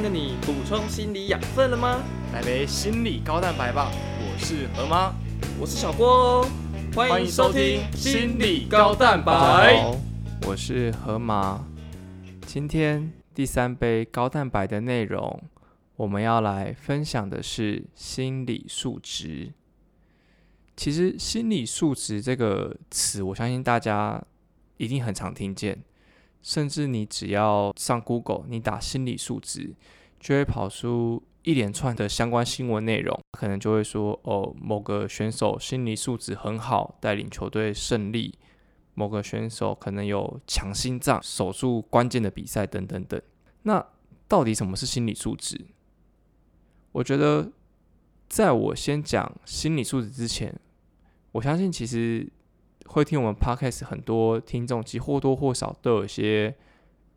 天的你补充心理养分了吗？来杯心理高蛋白吧！我是何妈，我是小郭哦，欢迎收听心理高蛋白。好，我是河马。今天第三杯高蛋白的内容，我们要来分享的是心理素质。其实“心理素质”这个词，我相信大家一定很常听见，甚至你只要上 Google，你打“心理素质”，就会跑出一连串的相关新闻内容，可能就会说哦，某个选手心理素质很好，带领球队胜利；某个选手可能有强心脏，守住关键的比赛等等等。那到底什么是心理素质？我觉得，在我先讲心理素质之前，我相信其实会听我们 podcast 很多听众，其实或多或少都有一些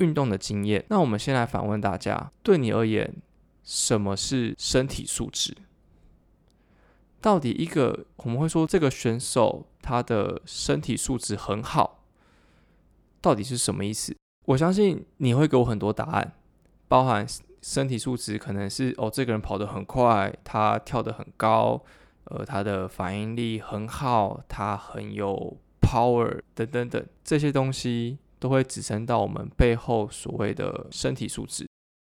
运动的经验。那我们先来反问大家：对你而言，什么是身体素质？到底一个我们会说这个选手他的身体素质很好，到底是什么意思？我相信你会给我很多答案，包含身体素质可能是哦，这个人跑得很快，他跳得很高，呃，他的反应力很好，他很有 power 等等等，这些东西都会指称到我们背后所谓的身体素质。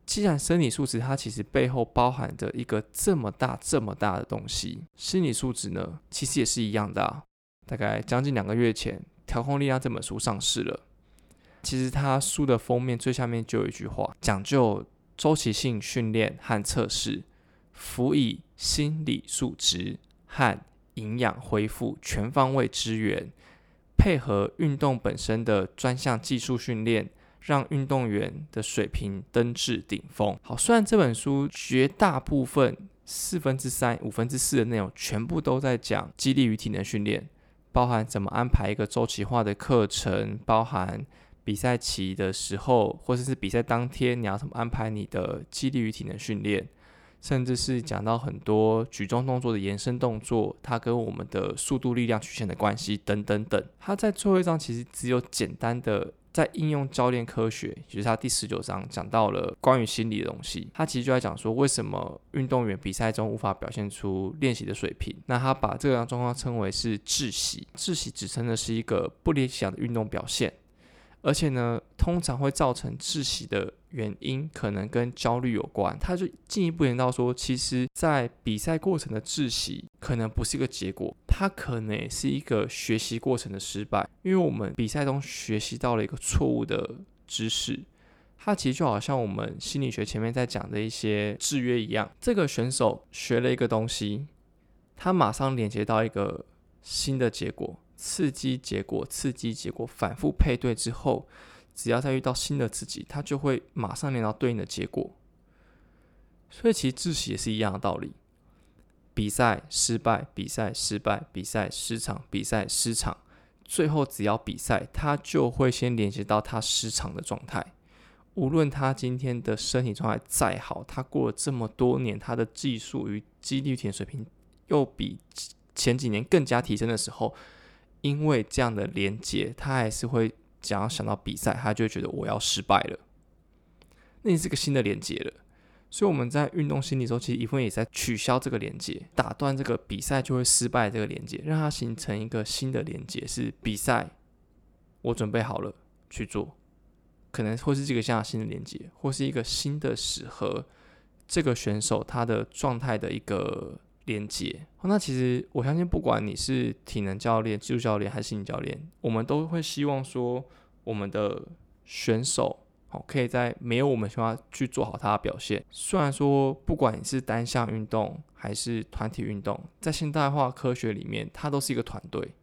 既然身体素质它其实背后包含着一个这么大这么大的东西，心理素质呢，其实也是一样的啊。大概将近两个月前，《调控力量》这本书上市了。其实它书的封面最下面就有一句话，讲究周期性训练和测试，辅以心理素质和营养恢复全方位支援，配合运动本身的专项技术训练。让运动员的水平登至顶峰。好，虽然这本书绝大部分四分之三、五分之四的内容全部都在讲激励与体能训练，包含怎么安排一个周期化的课程，包含比赛期的时候或者是比赛当天你要怎么安排你的激励与体能训练，甚至是讲到很多举重动作的延伸动作，它跟我们的速度力量曲线的关系等等等。它在最后一章其实只有简单的。在应用教练科学，就是他第十九章讲到了关于心理的东西。他其实就在讲说，为什么运动员比赛中无法表现出练习的水平。那他把这个状况称为是窒息。窒息指称的是一个不理想的运动表现。而且呢，通常会造成窒息的原因可能跟焦虑有关。他就进一步言到说，其实，在比赛过程的窒息可能不是一个结果，它可能也是一个学习过程的失败。因为我们比赛中学习到了一个错误的知识，它其实就好像我们心理学前面在讲的一些制约一样。这个选手学了一个东西，他马上连接到一个新的结果。刺激结果，刺激结果，反复配对之后，只要再遇到新的刺激，它就会马上连到对应的结果。所以其实窒息也是一样的道理。比赛失败，比赛失败，比赛失常，比赛失常，最后只要比赛，他就会先连接到他失常的状态。无论他今天的身体状态再好，他过了这么多年，他的技术与肌力体水平又比前几年更加提升的时候。因为这样的连接，他还是会想要想到比赛，他就会觉得我要失败了。那你是个新的连接了，所以我们在运动心理中，其实一部分也在取消这个连接，打断这个比赛就会失败这个连接，让它形成一个新的连接，是比赛我准备好了去做，可能会是这个像新的连接，或是一个新的适合这个选手他的状态的一个。连接，那其实我相信，不管你是体能教练、技术教练还是心理教练，我们都会希望说，我们的选手好可以在没有我们情况下去做好他的表现。虽然说，不管你是单项运动还是团体运动，在现代化科学里面，它都是一个团队。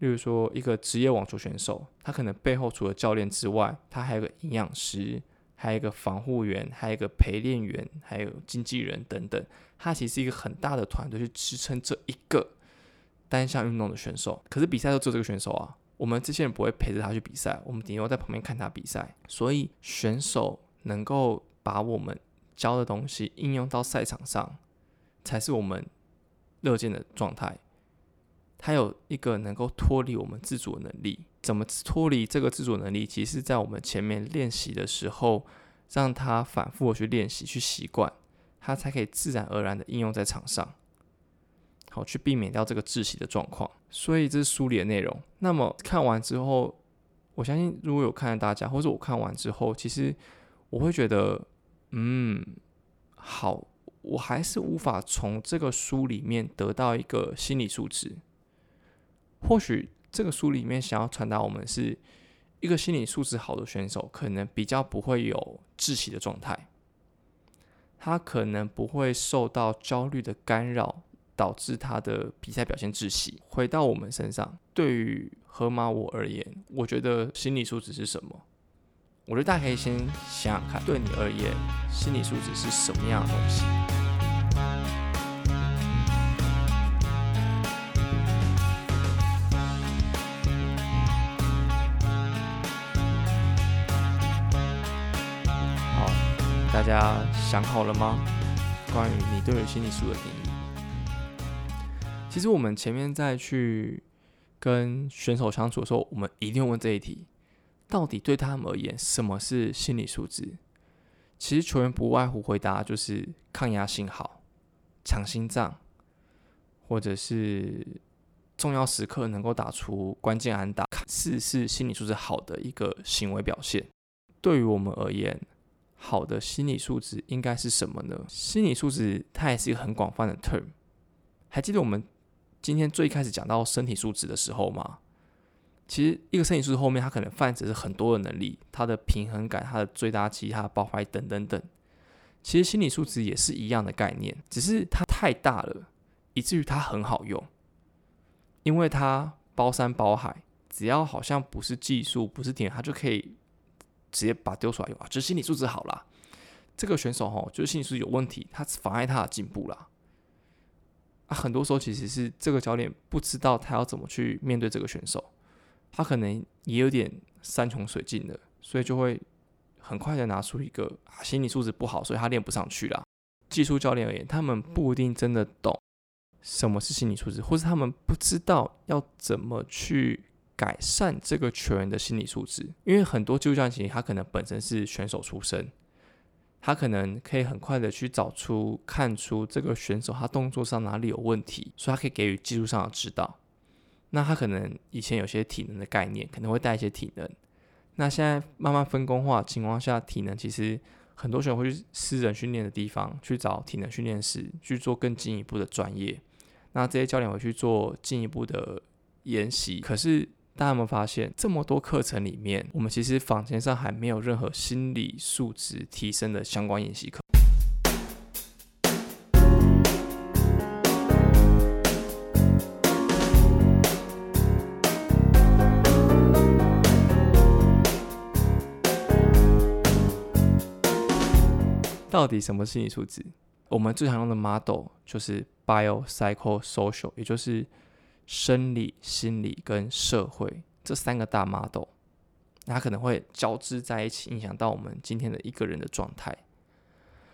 例如说，一个职业网球选手，他可能背后除了教练之外，他还有个营养师。还有一个防护员，还有一个陪练员，还有经纪人等等，他其实是一个很大的团队去支撑这一个单项运动的选手。可是比赛都只有这个选手啊，我们这些人不会陪着他去比赛，我们顶多在旁边看他比赛。所以选手能够把我们教的东西应用到赛场上，才是我们乐见的状态。他有一个能够脱离我们自主的能力。怎么脱离这个自主能力？其实，在我们前面练习的时候，让他反复的去练习、去习惯，他才可以自然而然的应用在场上，好去避免掉这个窒息的状况。所以这是书里的内容。那么看完之后，我相信如果有看的大家，或者我看完之后，其实我会觉得，嗯，好，我还是无法从这个书里面得到一个心理素质。或许这个书里面想要传达我们是。一个心理素质好的选手，可能比较不会有窒息的状态，他可能不会受到焦虑的干扰，导致他的比赛表现窒息。回到我们身上，对于河马我而言，我觉得心理素质是什么？我觉得大家可以先想想看，对你而言，心理素质是什么样的东西？大家想好了吗？关于你对于心理素的定义，其实我们前面在去跟选手相处的时候，我们一定问这一题：到底对他们而言，什么是心理素质？其实球员不外乎回答就是抗压性好、强心脏，或者是重要时刻能够打出关键安打，是是心理素质好的一个行为表现。对于我们而言，好的心理素质应该是什么呢？心理素质它也是一个很广泛的 term。还记得我们今天最开始讲到身体素质的时候吗？其实一个身体素质后面，它可能泛指是很多的能力，它的平衡感、它的最大肌、它的爆发力等等等。其实心理素质也是一样的概念，只是它太大了，以至于它很好用，因为它包山包海，只要好像不是技术，不是点，它就可以。直接把丢出来用啊，就是心理素质好啦。这个选手哈，就是心理素质有问题，他妨碍他的进步啦。啊，很多时候其实是这个教练不知道他要怎么去面对这个选手，他可能也有点山穷水尽的，所以就会很快的拿出一个啊，心理素质不好，所以他练不上去啦。技术教练而言，他们不一定真的懂什么是心理素质，或是他们不知道要怎么去。改善这个球员的心理素质，因为很多技术教练其实他可能本身是选手出身，他可能可以很快的去找出、看出这个选手他动作上哪里有问题，所以他可以给予技术上的指导。那他可能以前有些体能的概念，可能会带一些体能。那现在慢慢分工化情况下，体能其实很多选手会去私人训练的地方去找体能训练师去做更进一步的专业。那这些教练会去做进一步的研习，可是。大家有没有发现，这么多课程里面，我们其实坊间上还没有任何心理素质提升的相关演习课？到底什么心理素质？我们最常用的 model 就是 bio psycho social，也就是。生理、心理跟社会这三个大 model，它可能会交织在一起，影响到我们今天的一个人的状态。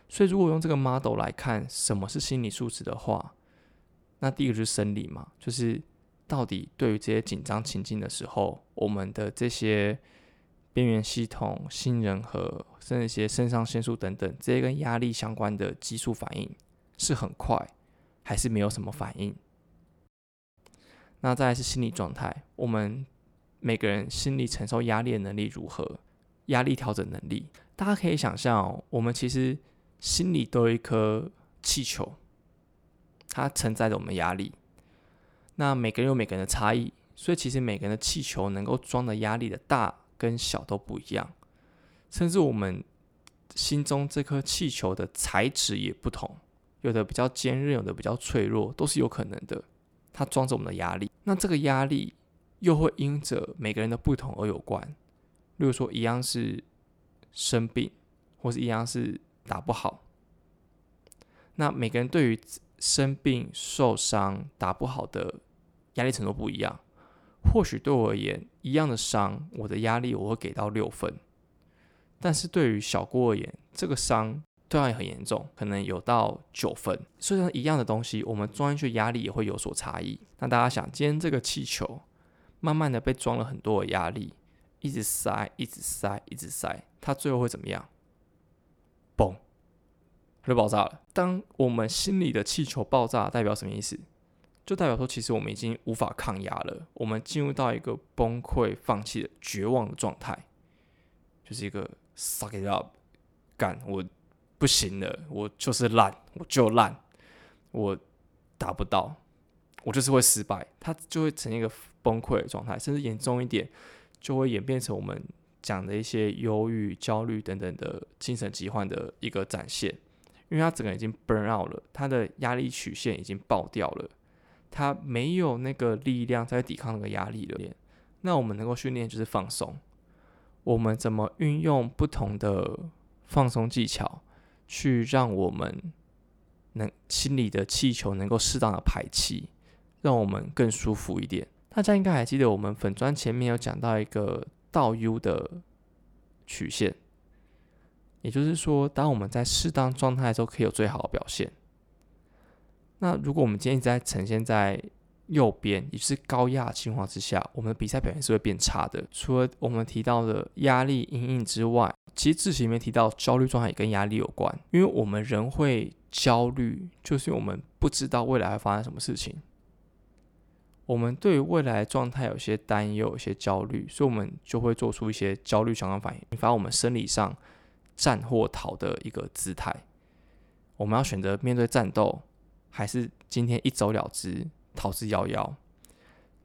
所以，如果用这个 model 来看什么是心理素质的话，那第一个就是生理嘛，就是到底对于这些紧张情境的时候，我们的这些边缘系统、杏仁核，甚至一些肾上腺素等等这些跟压力相关的激素反应是很快，还是没有什么反应？那再来是心理状态，我们每个人心理承受压力的能力如何？压力调整能力，大家可以想象哦，我们其实心里都有一颗气球，它承载着我们压力。那每个人有每个人的差异，所以其实每个人的气球能够装的压力的大跟小都不一样，甚至我们心中这颗气球的材质也不同，有的比较坚韧，有的比较脆弱，都是有可能的。它装着我们的压力，那这个压力又会因着每个人的不同而有关。例如说，一样是生病，或是一样是打不好，那每个人对于生病、受伤、打不好的压力程度不一样。或许对我而言，一样的伤，我的压力我会给到六分，但是对于小郭而言，这个伤。对方也很严重，可能有到九分。虽然一样的东西，我们装进去压力也会有所差异。那大家想，今天这个气球慢慢的被装了很多的压力，一直塞，一直塞，一直塞，它最后会怎么样？嘣，它就爆炸了。当我们心里的气球爆炸，代表什么意思？就代表说，其实我们已经无法抗压了，我们进入到一个崩溃、放弃的绝望的状态，就是一个 suck it up，干我不行了，我就是烂，我就烂，我达不到，我就是会失败，他就会呈现一个崩溃的状态，甚至严重一点，就会演变成我们讲的一些忧郁、焦虑等等的精神疾患的一个展现，因为他整个已经 burn out 了，他的压力曲线已经爆掉了。他没有那个力量在抵抗那个压力了。那我们能够训练就是放松。我们怎么运用不同的放松技巧，去让我们能心里的气球能够适当的排气，让我们更舒服一点。大家应该还记得我们粉砖前面有讲到一个倒 U 的曲线，也就是说，当我们在适当状态的时候，可以有最好的表现。那如果我们今天一直在呈现在右边，也就是高压情况之下，我们的比赛表现是会变差的。除了我们提到的压力阴影之外，其实字词里面提到焦虑状态也跟压力有关。因为我们人会焦虑，就是我们不知道未来会发生什么事情。我们对于未来状态有些担忧、有些焦虑，所以我们就会做出一些焦虑相关反应，引发我们生理上战或逃的一个姿态。我们要选择面对战斗。还是今天一走了之，逃之夭夭。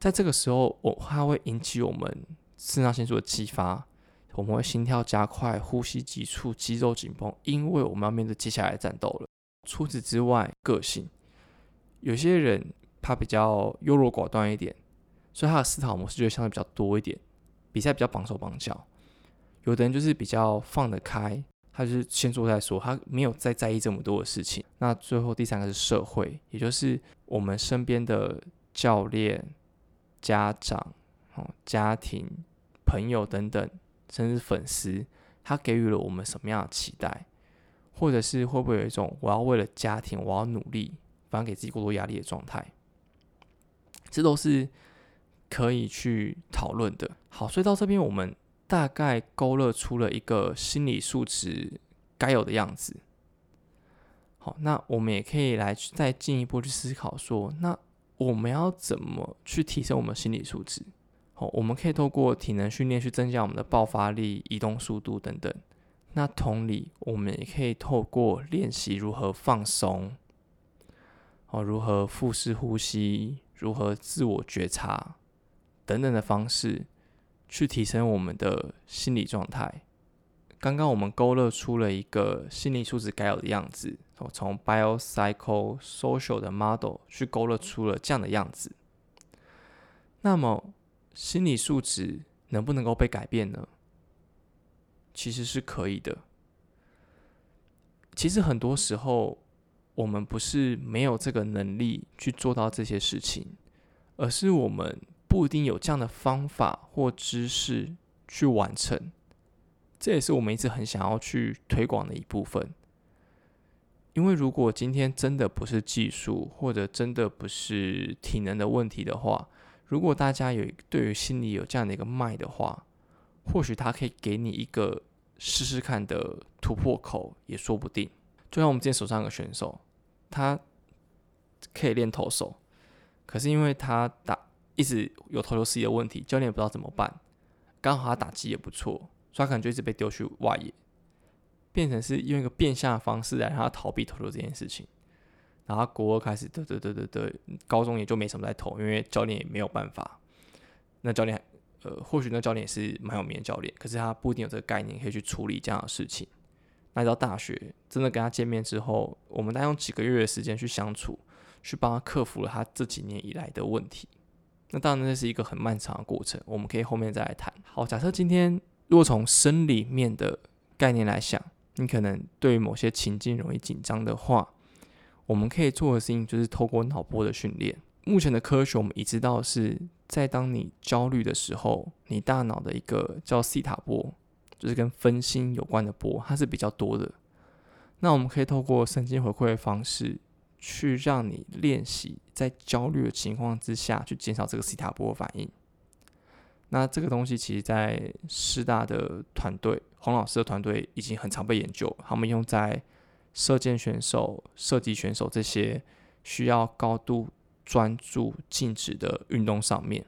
在这个时候，我它会引起我们肾上腺素的激发，我们会心跳加快、呼吸急促、肌肉紧绷，因为我们要面对接下来的战斗了。除此之外，个性有些人他比较优柔寡断一点，所以他的思考模式就会相对比较多一点，比赛比较绑手绑脚。有的人就是比较放得开。他就是先做再说，他没有再在意这么多的事情。那最后第三个是社会，也就是我们身边的教练、家长、哦家庭、朋友等等，甚至粉丝，他给予了我们什么样的期待，或者是会不会有一种我要为了家庭我要努力，反而给自己过多压力的状态？这都是可以去讨论的。好，所以到这边我们。大概勾勒出了一个心理素质该有的样子。好，那我们也可以来再进一步去思考说，那我们要怎么去提升我们心理素质？好，我们可以透过体能训练去增加我们的爆发力、移动速度等等。那同理，我们也可以透过练习如何放松，哦，如何腹式呼吸，如何自我觉察等等的方式。去提升我们的心理状态。刚刚我们勾勒出了一个心理素质该有的样子，我从 bio psycho social 的 model 去勾勒出了这样的样子。那么，心理素质能不能够被改变呢？其实是可以的。其实很多时候，我们不是没有这个能力去做到这些事情，而是我们。不一定有这样的方法或知识去完成，这也是我们一直很想要去推广的一部分。因为如果今天真的不是技术，或者真的不是体能的问题的话，如果大家有对于心理有这样的一个脉的话，或许他可以给你一个试试看的突破口，也说不定。就像我们今天手上有个选手，他可以练投手，可是因为他打。一直有投球失忆的问题，教练也不知道怎么办。刚好他打击也不错，所以他可能就一直被丢去外野，变成是用一个变相的方式来让他逃避投球这件事情。然后国二开始，对对对对对，高中也就没什么在投，因为教练也没有办法。那教练，呃，或许那教练也是蛮有名的教练，可是他不一定有这个概念可以去处理这样的事情。那到大学真的跟他见面之后，我们大概用几个月的时间去相处，去帮他克服了他这几年以来的问题。那当然，这是一个很漫长的过程，我们可以后面再来谈。好，假设今天如果从生理面的概念来想，你可能对于某些情境容易紧张的话，我们可以做的事情就是透过脑波的训练。目前的科学我们已知道是在当你焦虑的时候，你大脑的一个叫西塔波，就是跟分心有关的波，它是比较多的。那我们可以透过神经回馈的方式。去让你练习在焦虑的情况之下去减少这个西塔波反应。那这个东西其实，在师大的团队，洪老师的团队已经很常被研究，他们用在射箭选手、射击选手这些需要高度专注、静止的运动上面，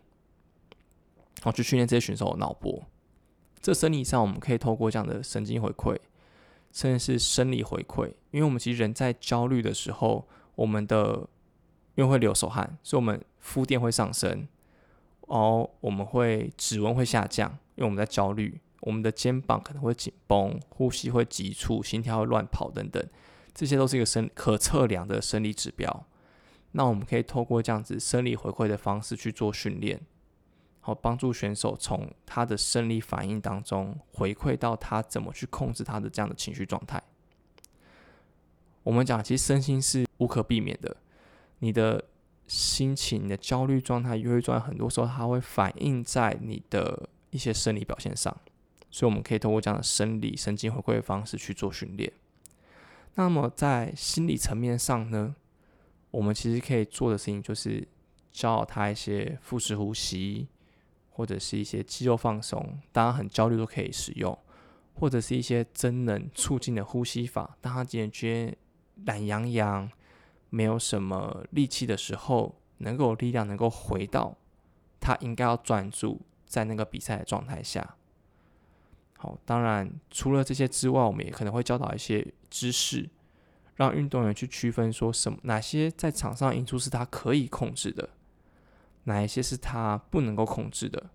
然后去训练这些选手的脑波。这生理上，我们可以透过这样的神经回馈，甚至是生理回馈，因为我们其实人在焦虑的时候，我们的因为会流手汗，所以我们肤电会上升。哦，我们会指纹会下降，因为我们在焦虑，我们的肩膀可能会紧绷，呼吸会急促，心跳会乱跑等等，这些都是一个生可测量的生理指标。那我们可以透过这样子生理回馈的方式去做训练，好帮助选手从他的生理反应当中回馈到他怎么去控制他的这样的情绪状态。我们讲，其实身心是无可避免的，你的。心情、你的焦虑状态、忧郁状态，很多时候它会反映在你的一些生理表现上，所以我们可以通过这样的生理神经回馈的方式去做训练。那么在心理层面上呢，我们其实可以做的事情就是教他一些腹式呼吸，或者是一些肌肉放松，当然很焦虑都可以使用，或者是一些真能促进的呼吸法，当他今天觉得懒洋洋。没有什么力气的时候，能够有力量，能够回到他应该要专注在那个比赛的状态下。好，当然除了这些之外，我们也可能会教导一些知识，让运动员去区分说什么哪些在场上因素是他可以控制的，哪一些是他不能够控制的。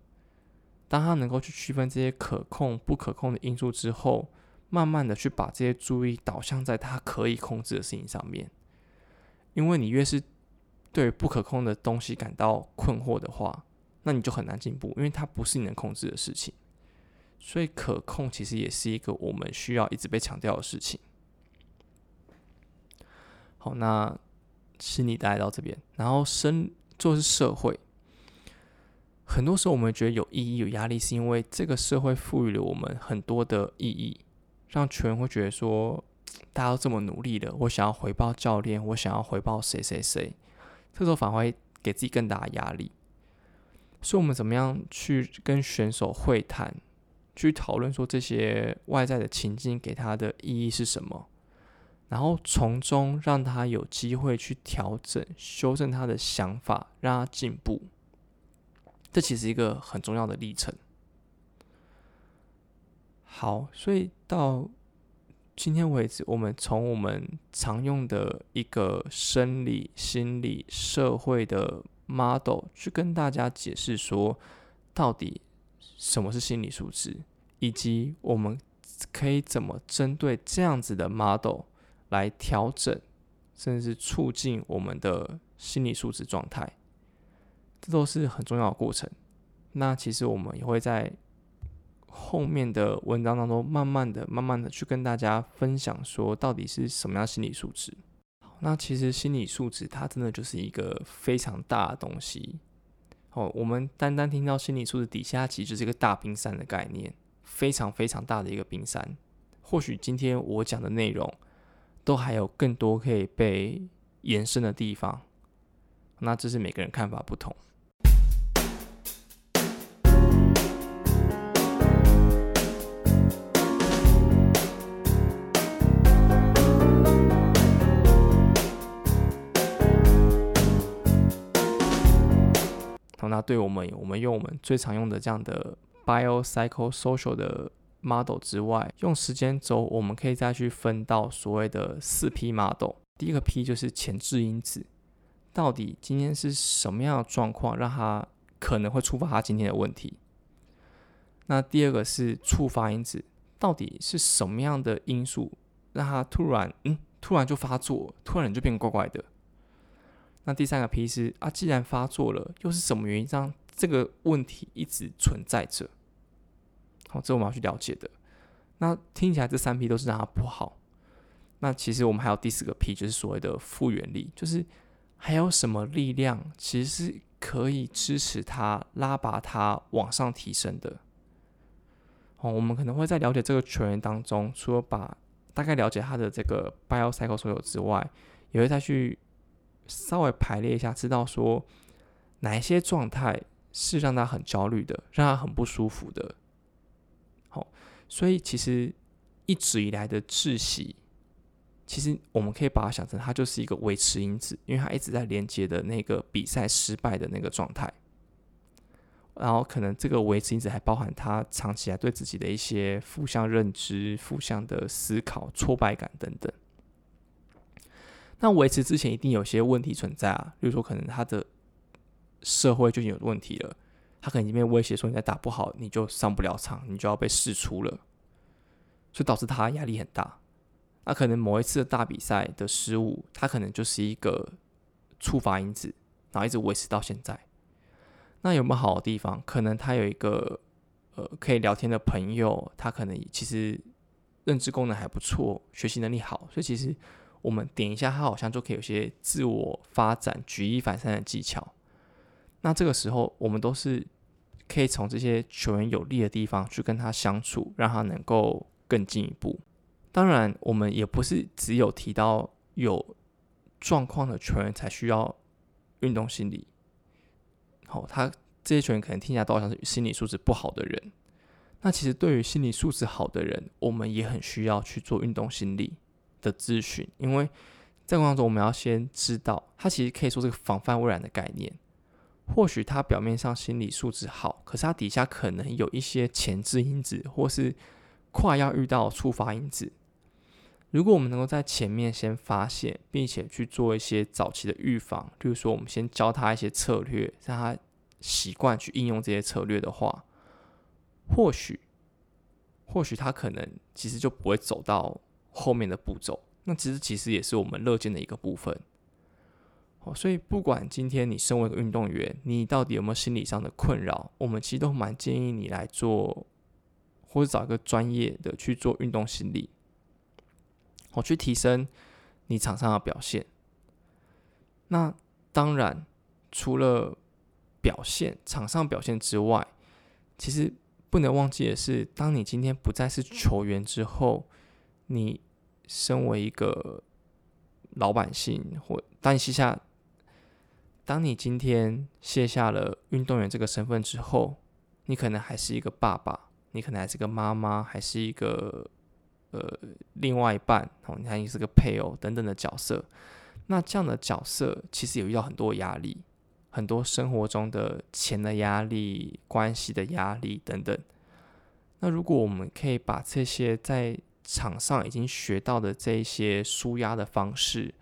当他能够去区分这些可控不可控的因素之后，慢慢的去把这些注意导向在他可以控制的事情上面。因为你越是对不可控的东西感到困惑的话，那你就很难进步，因为它不是你能控制的事情。所以可控其实也是一个我们需要一直被强调的事情。好，那心理带到这边，然后生就是社会。很多时候我们觉得有意义、有压力，是因为这个社会赋予了我们很多的意义，让球员会觉得说。大家都这么努力了，我想要回报教练，我想要回报谁谁谁，这时候反而会给自己更大的压力。所以，我们怎么样去跟选手会谈，去讨论说这些外在的情境给他的意义是什么，然后从中让他有机会去调整、修正他的想法，让他进步。这其实一个很重要的历程。好，所以到。今天为止，我们从我们常用的一个生理、心理、社会的 model 去跟大家解释说，到底什么是心理素质，以及我们可以怎么针对这样子的 model 来调整，甚至是促进我们的心理素质状态，这都是很重要的过程。那其实我们也会在。后面的文章当中，慢慢的、慢慢的去跟大家分享，说到底是什么样心理素质。那其实心理素质它真的就是一个非常大的东西。哦，我们单单听到心理素质底下，其实是一个大冰山的概念，非常非常大的一个冰山。或许今天我讲的内容，都还有更多可以被延伸的地方。那这是每个人看法不同。那对我们，我们用我们最常用的这样的 bio cycle social 的 model 之外，用时间轴，我们可以再去分到所谓的四 P model。第一个 P 就是前置因子，到底今天是什么样的状况，让他可能会触发他今天的问题。那第二个是触发因子，到底是什么样的因素让他突然嗯突然就发作，突然就变怪怪的。那第三个 P 是啊，既然发作了，又是什么原因让这个问题一直存在着？好，这我们要去了解的。那听起来这三 P 都是让它不好。那其实我们还有第四个 P，就是所谓的复原力，就是还有什么力量其实是可以支持它、拉拔它往上提升的。哦，我们可能会在了解这个球员当中，除了把大概了解他的这个 bio cycle 所有之外，也会再去。稍微排列一下，知道说哪一些状态是让他很焦虑的，让他很不舒服的。好，所以其实一直以来的窒息，其实我们可以把它想成，它就是一个维持因子，因为它一直在连接的那个比赛失败的那个状态。然后可能这个维持因子还包含他长期来对自己的一些负向认知、负向的思考、挫败感等等。那维持之前一定有些问题存在啊，比如说可能他的社会就已经有问题了，他可能已经被威胁说你再打不好你就上不了场，你就要被释出了，所以导致他压力很大。那可能某一次的大比赛的失误，他可能就是一个触发因子，然后一直维持到现在。那有没有好的地方？可能他有一个呃可以聊天的朋友，他可能其实认知功能还不错，学习能力好，所以其实我们点一下，他好像就可以有些自我发展、举一反三的技巧。那这个时候，我们都是可以从这些球员有利的地方去跟他相处，让他能够更进一步。当然，我们也不是只有提到有状况的球员才需要运动心理。好，他这些球员可能听起来都好像是心理素质不好的人。那其实对于心理素质好的人，我们也很需要去做运动心理的咨询，因为在过程中我们要先知道，他其实可以说这个防范未然的概念。或许他表面上心理素质好，可是他底下可能有一些前置因子，或是快要遇到触发因子。如果我们能够在前面先发现，并且去做一些早期的预防，例如说我们先教他一些策略，让他习惯去应用这些策略的话，或许，或许他可能其实就不会走到后面的步骤。那其实其实也是我们乐见的一个部分。哦，所以不管今天你身为一个运动员，你到底有没有心理上的困扰，我们其实都蛮建议你来做，或者找一个专业的去做运动心理。我去提升你场上的表现。那当然，除了表现场上表现之外，其实不能忘记的是，当你今天不再是球员之后，你身为一个老百姓，或当你卸下，当你今天卸下了运动员这个身份之后，你可能还是一个爸爸，你可能还是个妈妈，还是一个。呃，另外一半哦，你看你是个配偶等等的角色，那这样的角色其实有遇到很多压力，很多生活中的钱的压力、关系的压力等等。那如果我们可以把这些在场上已经学到的这些舒压的方式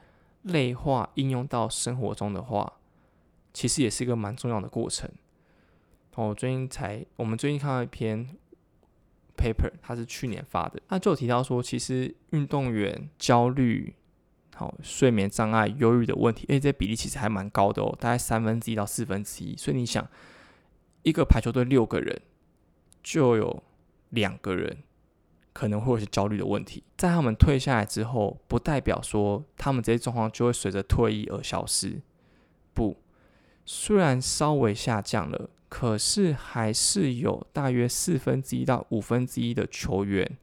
类化应用到生活中的话，其实也是一个蛮重要的过程。哦，最近才我们最近看到一篇。paper，它是去年发的，他就有提到说，其实运动员焦虑、好睡眠障碍、忧郁的问题，诶，这比例其实还蛮高的哦，大概三分之一到四分之一。所以你想，一个排球队六个人，就有两个人可能会有些焦虑的问题。在他们退下来之后，不代表说他们这些状况就会随着退役而消失。不，虽然稍微下降了。可是还是有大约四分之一到五分之一的球员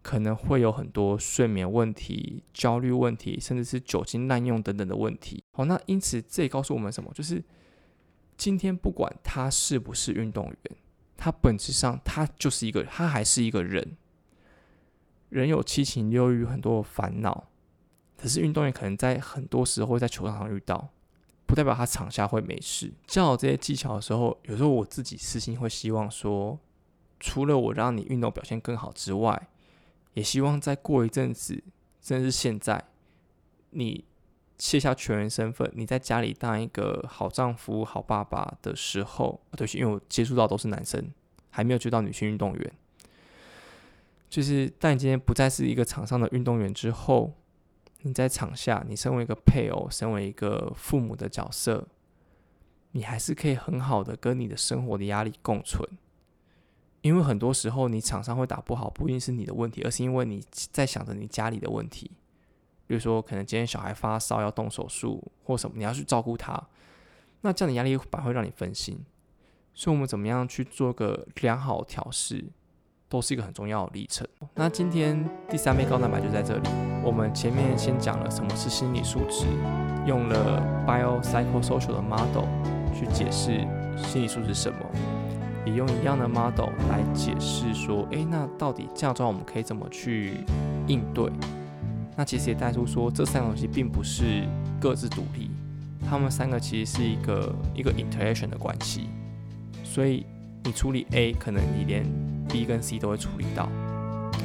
可能会有很多睡眠问题、焦虑问题，甚至是酒精滥用等等的问题。好，那因此这也告诉我们什么？就是今天不管他是不是运动员，他本质上他就是一个，他还是一个人。人有七情六欲，很多烦恼，可是运动员可能在很多时候会在球场上遇到。不代表他场下会没事。教好这些技巧的时候，有时候我自己私心会希望说，除了我让你运动表现更好之外，也希望再过一阵子，甚至现在，你卸下球员身份，你在家里当一个好丈夫、好爸爸的时候，对，因为我接触到都是男生，还没有接到女性运动员，就是当你今天不再是一个场上的运动员之后。你在场下，你身为一个配偶，身为一个父母的角色，你还是可以很好的跟你的生活的压力共存。因为很多时候，你场上会打不好，不一定是你的问题，而是因为你在想着你家里的问题。比如说，可能今天小孩发烧要动手术或什么，你要去照顾他，那这样的压力反而会让你分心。所以，我们怎么样去做个良好调试？都是一个很重要的历程。那今天第三杯高蛋白就在这里。我们前面先讲了什么是心理素质，用了 bio psychosocial 的 model 去解释心理素质什么，也用一样的 model 来解释说，诶，那到底这样状我们可以怎么去应对？那其实也带出说，这三个东西并不是各自独立，他们三个其实是一个一个 interaction 的关系，所以你处理 A，可能你连 B 跟 C 都会处理到。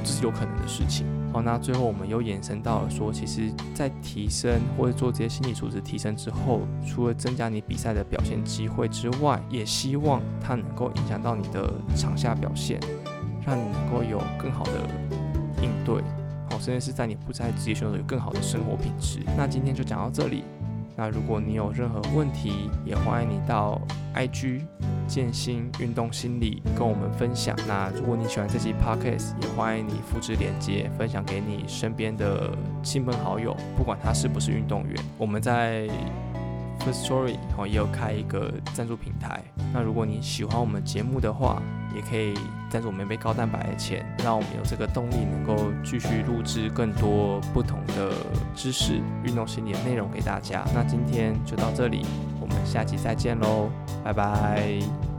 这是有可能的事情。好，那最后我们又延伸到了说，其实，在提升或者做这些心理素质提升之后，除了增加你比赛的表现机会之外，也希望它能够影响到你的场下表现，让你能够有更好的应对，好，甚至是在你不在职业选手有更好的生活品质。那今天就讲到这里。那如果你有任何问题，也欢迎你到 IG 建新运动心理跟我们分享。那如果你喜欢这期 Podcast，也欢迎你复制链接分享给你身边的亲朋好友，不管他是不是运动员。我们在 First Story 哦也有开一个赞助平台。那如果你喜欢我们节目的话，也可以赞助我们一杯高蛋白的钱，让我们有这个动力，能够继续录制更多不同的知识、运动心理的内容给大家。那今天就到这里，我们下期再见喽，拜拜。